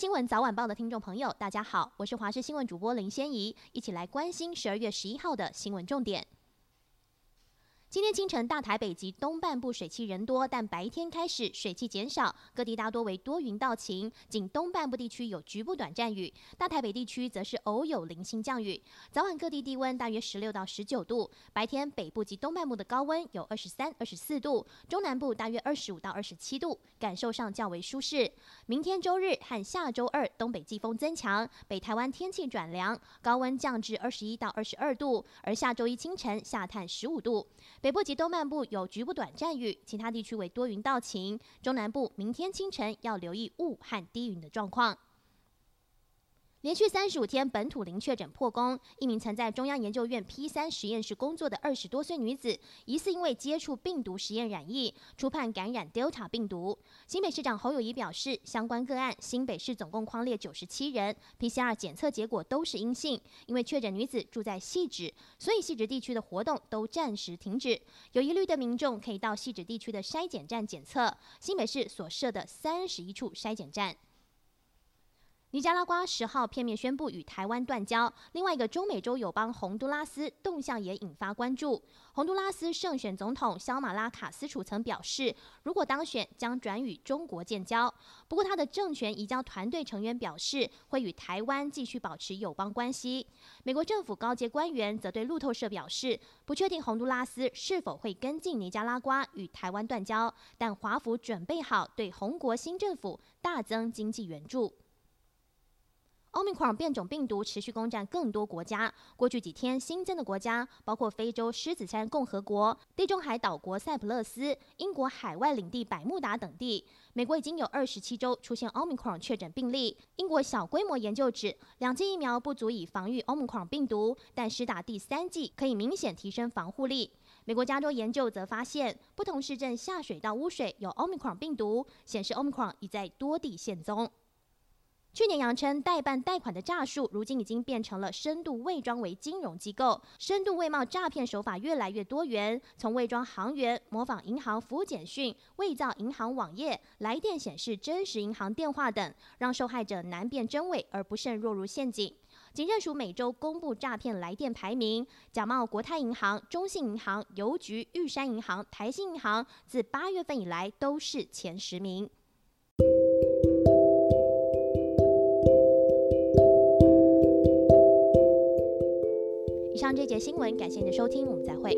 新闻早晚报的听众朋友，大家好，我是华视新闻主播林仙怡，一起来关心十二月十一号的新闻重点。今天清晨，大台北及东半部水汽人多，但白天开始水汽减少，各地大多为多云到晴，仅东半部地区有局部短暂雨，大台北地区则是偶有零星降雨。早晚各地低温大约十六到十九度，白天北部及东半部的高温有二十三、二十四度，中南部大约二十五到二十七度，感受上较为舒适。明天周日和下周二东北季风增强，北台湾天气转凉，高温降至二十一到二十二度，而下周一清晨下探十五度。北部及东半部有局部短暂雨，其他地区为多云到晴。中南部明天清晨要留意雾和低云的状况。连续三十五天本土零确诊破功，一名曾在中央研究院 P 三实验室工作的二十多岁女子，疑似因为接触病毒实验染疫，初判感染 Delta 病毒。新北市长侯友谊表示，相关个案新北市总共框列九十七人，PCR 检测结果都是阴性。因为确诊女子住在汐止，所以汐止地区的活动都暂时停止。有疑虑的民众可以到汐止地区的筛检站检测。新北市所设的三十一处筛检站。尼加拉瓜十号片面宣布与台湾断交，另外一个中美洲友邦洪都拉斯动向也引发关注。洪都拉斯胜选总统肖马拉卡斯楚曾表示，如果当选将转与中国建交。不过，他的政权移交团队成员表示会与台湾继续保持友邦关系。美国政府高阶官员则对路透社表示，不确定洪都拉斯是否会跟进尼加拉瓜与台湾断交，但华府准备好对洪国新政府大增经济援助。Omicron 变种病毒持续攻占更多国家。过去几天新增的国家包括非洲狮子山共和国、地中海岛国塞浦路斯、英国海外领地百慕达等地。美国已经有二十七州出现 Omicron 确诊病例。英国小规模研究指，两剂疫苗不足以防御 Omicron 病毒，但施打第三剂可以明显提升防护力。美国加州研究则发现，不同市镇下水道污水有 Omicron 病毒，显示 Omicron 已在多地现踪。去年扬称代办贷款的诈术，如今已经变成了深度伪装为金融机构。深度伪冒诈骗手法越来越多元，从伪装行员、模仿银行服务简讯、伪造银行网页、来电显示真实银行电话等，让受害者难辨真伪，而不慎落入陷阱。警政署每周公布诈骗来电排名，假冒国泰银行、中信银行、邮局、玉山银行、台新银行，自八月份以来都是前十名。上这节新闻，感谢您的收听，我们再会。